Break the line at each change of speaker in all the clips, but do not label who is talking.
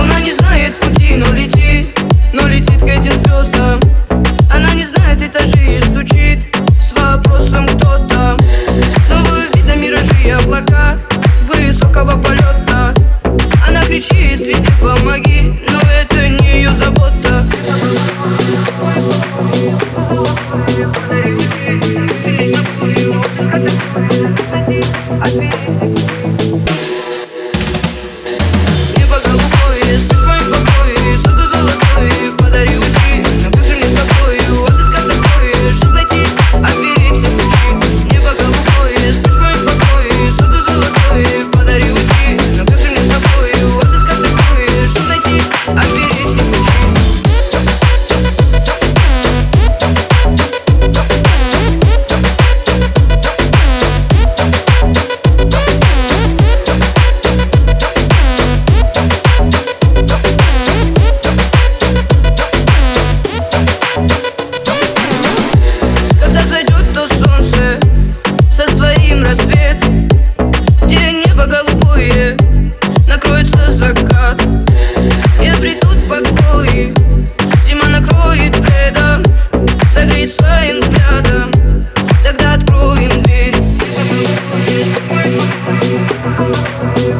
Луна не знает пути, но летит, но летит к этим звездам. I do,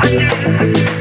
I do.